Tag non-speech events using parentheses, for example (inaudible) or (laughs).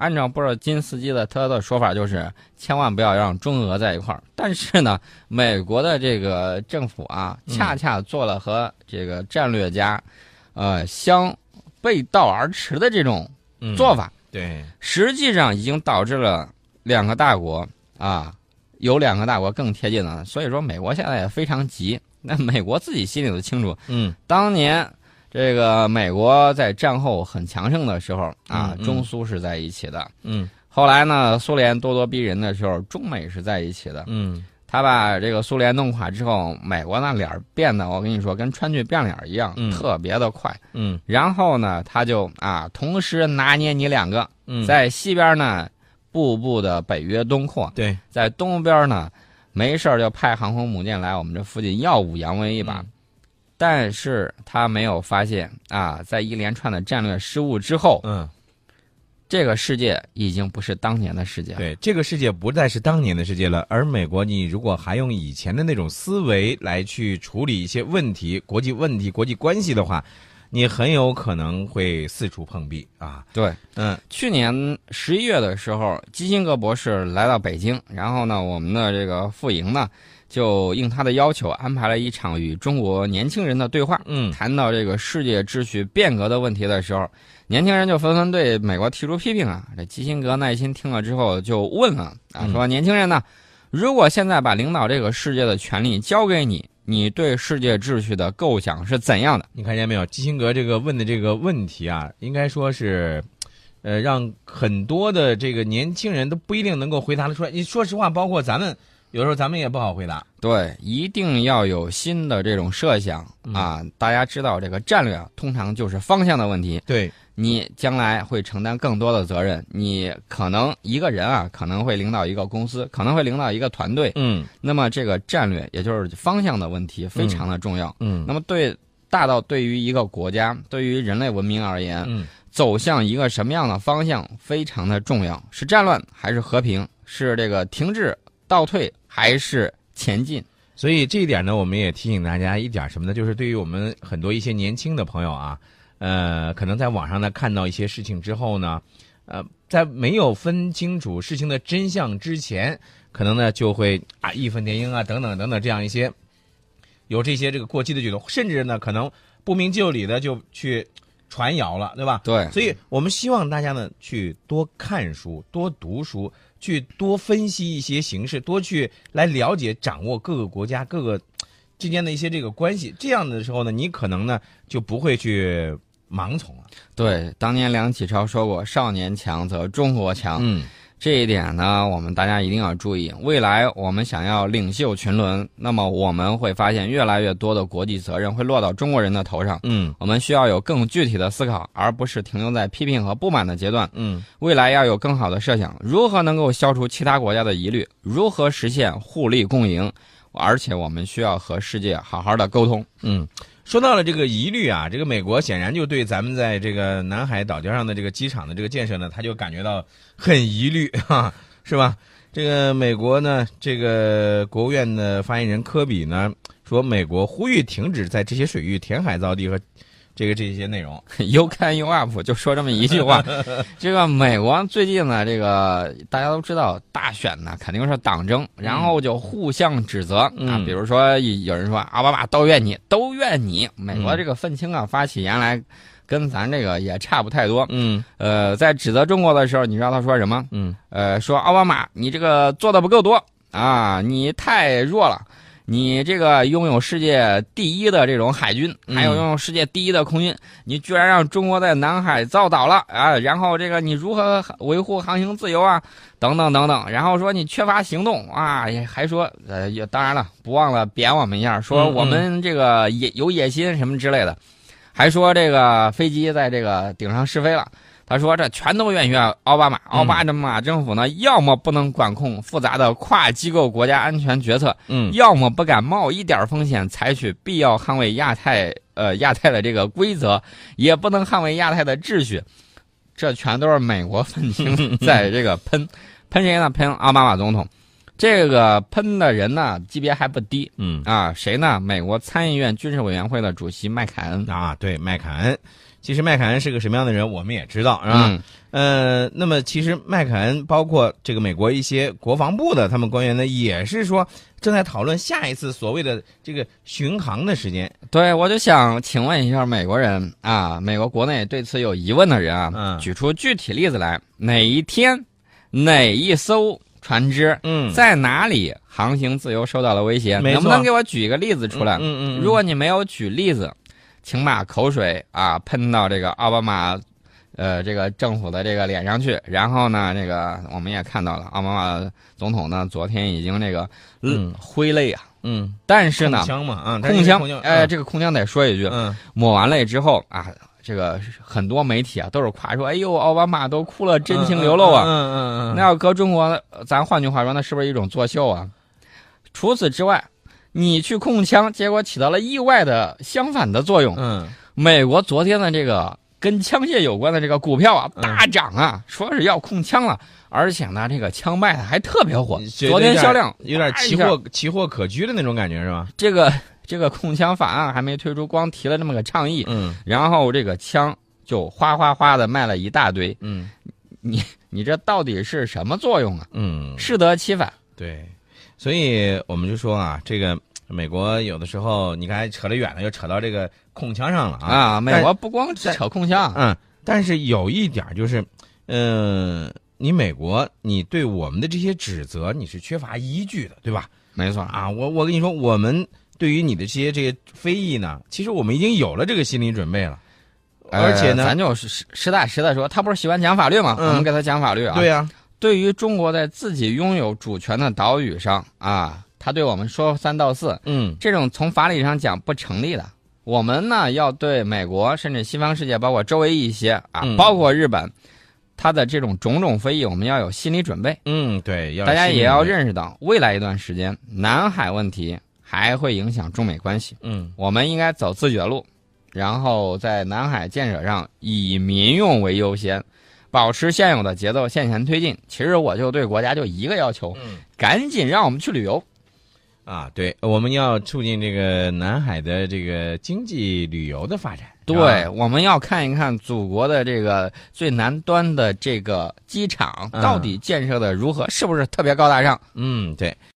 按照布尔金斯基的他的说法，就是千万不要让中俄在一块儿。但是呢，(laughs) 美国的这个政府啊，恰恰做了和这个战略家，呃，相背道而驰的这种做法。对，实际上已经导致了两个大国啊，有两个大国更贴近了。所以说，美国现在也非常急。那美国自己心里都清楚，嗯，当年。这个美国在战后很强盛的时候啊，中苏是在一起的。嗯，后来呢，苏联咄咄逼人的时候，中美是在一起的。嗯，他把这个苏联弄垮之后，美国那脸变得，我跟你说，跟川剧变脸一样，特别的快。嗯，然后呢，他就啊，同时拿捏你两个，在西边呢，步步的北约东扩；对，在东边呢，没事就派航空母舰来我们这附近耀武扬威一把。但是他没有发现啊，在一连串的战略失误之后，嗯，这个世界已经不是当年的世界了。对，这个世界不再是当年的世界了。而美国，你如果还用以前的那种思维来去处理一些问题、国际问题、国际关系的话，你很有可能会四处碰壁啊。对，嗯，去年十一月的时候，基辛格博士来到北京，然后呢，我们的这个傅莹呢。就应他的要求安排了一场与中国年轻人的对话。嗯，谈到这个世界秩序变革的问题的时候，年轻人就纷纷对美国提出批评啊。这基辛格耐心听了之后就问了啊，说年轻人呢，如果现在把领导这个世界的权利交给你，你对世界秩序的构想是怎样的？你看见没有？基辛格这个问的这个问题啊，应该说是，呃，让很多的这个年轻人都不一定能够回答得出来。你说实话，包括咱们。有时候咱们也不好回答。对，一定要有新的这种设想啊！大家知道，这个战略啊，通常就是方向的问题。对，你将来会承担更多的责任。你可能一个人啊，可能会领导一个公司，可能会领导一个团队。嗯。那么这个战略，也就是方向的问题，非常的重要。嗯。那么对大到对于一个国家，对于人类文明而言，嗯，走向一个什么样的方向，非常的重要。是战乱还是和平？是这个停滞？倒退还是前进？所以这一点呢，我们也提醒大家一点什么呢？就是对于我们很多一些年轻的朋友啊，呃，可能在网上呢看到一些事情之后呢，呃，在没有分清楚事情的真相之前，可能呢就会啊义愤填膺啊等等等等这样一些有这些这个过激的举动，甚至呢可能不明就里的就去传谣了，对吧？对。所以我们希望大家呢去多看书，多读书。去多分析一些形势，多去来了解、掌握各个国家各个之间的一些这个关系。这样的时候呢，你可能呢就不会去盲从了。对，当年梁启超说过：“少年强则中国强。”嗯。这一点呢，我们大家一定要注意。未来我们想要领袖群伦，那么我们会发现越来越多的国际责任会落到中国人的头上。嗯，我们需要有更具体的思考，而不是停留在批评和不满的阶段。嗯，未来要有更好的设想，如何能够消除其他国家的疑虑，如何实现互利共赢，而且我们需要和世界好好的沟通。嗯。说到了这个疑虑啊，这个美国显然就对咱们在这个南海岛礁上的这个机场的这个建设呢，他就感觉到很疑虑，(laughs) 哈，是吧？这个美国呢，这个国务院的发言人科比呢说，美国呼吁停止在这些水域填海造地和。这个这些内容，(laughs) You can you up，就说这么一句话。(laughs) 这个美国最近呢，这个大家都知道，大选呢肯定是党争，然后就互相指责啊。比如说有人说奥巴马都怨你，都怨你。美国这个愤青啊，发起言来，跟咱这个也差不太多。嗯，呃，在指责中国的时候，你知道他说什么？嗯，呃，说奥巴马你这个做的不够多啊，你太弱了。你这个拥有世界第一的这种海军，还有拥有世界第一的空军，你居然让中国在南海造岛了啊！然后这个你如何维护航行自由啊？等等等等。然后说你缺乏行动啊，还说呃，当然了，不忘了贬我们一下，说我们这个野有野心什么之类的，还说这个飞机在这个顶上试飞了。他说：“这全都怨于奥巴马。奥巴马政府呢，要么不能管控复杂的跨机构国家安全决策，嗯，要么不敢冒一点风险，采取必要捍卫亚太呃亚太的这个规则，也不能捍卫亚太的秩序。这全都是美国 (laughs) 愤青 (laughs) 在这个喷，喷谁呢？喷奥巴马总统。这个喷的人呢，级别还不低，嗯啊，谁呢？美国参议院军事委员会的主席麦凯恩啊，对，麦凯恩。”其实麦凯恩是个什么样的人，我们也知道，是吧？嗯呃，那么其实麦凯恩包括这个美国一些国防部的他们官员呢，也是说正在讨论下一次所谓的这个巡航的时间。对，我就想请问一下美国人啊，美国国内对此有疑问的人啊，嗯举出具体例子来，哪一天，哪一艘船只嗯在哪里航行自由受到了威胁？能不能给我举一个例子出来？嗯嗯嗯如果你没有举例子，请把口水啊喷到这个奥巴马，呃，这个政府的这个脸上去。然后呢，这个我们也看到了，奥巴马总统呢昨天已经这个嗯挥泪啊，嗯，但是呢控，枪嘛啊，控枪，哎，哎，这个控枪得说一句，嗯抹完泪之后啊，这个很多媒体啊都是夸说，哎呦，奥巴马都哭了，真情流露啊。嗯嗯嗯嗯，那要搁中国，呃咱换句话说，那是不是一种作秀啊？除此之外，你去控枪，结果起到了意外的相反的作用。嗯美国昨天的这个跟枪械有关的这个股票啊嗯大涨啊，说是要控枪了，而且呢，这个枪卖的还特别火。昨天销量有点奇货奇货可居的那种感觉是吧？这个这个控枪法案还没推出，光提了这么个倡议，嗯然后这个枪就哗哗哗的卖了一大堆。嗯你这到底是什么作用啊？嗯，适得其反。对，所以我们就说啊，这个美国有的时候你看扯得远了，又扯到这个控枪上了啊。啊，美国不光但扯控枪，嗯，但是有一点就是，嗯、你美国你对我们的这些指责你是缺乏依据的，对吧？没错啊，我我跟你说，我们对于你的这些这些非议呢，其实我们已经有了这个心理准备了，而且呢，呃咱就是实实打实的说，他不是喜欢讲法律吗？嗯我们给他讲法律啊。对呀、对于中国在自己拥有主权的岛屿上啊，他对我们说三道四，嗯这种从法理上讲不成立的。我们呢要对美国甚至西方世界，包括周围一些啊，嗯包括日本，他的这种种种非议，我们要有心理准备。嗯，对，要大家也要认，认识到，未来一段时间，南海问题还会影响中美关系。嗯我们应该走自己的路，然后在南海建设上以民用为优先，保持现有的节奏向前推进。其实我就对国家就一个要求，嗯赶紧让我们去旅游。啊，对，我们要促进这个南海的这个经济旅游的发展。对，我们要看一看祖国的这个最南端的这个机场嗯到底建设的如何，是不是特别高大上？嗯，对。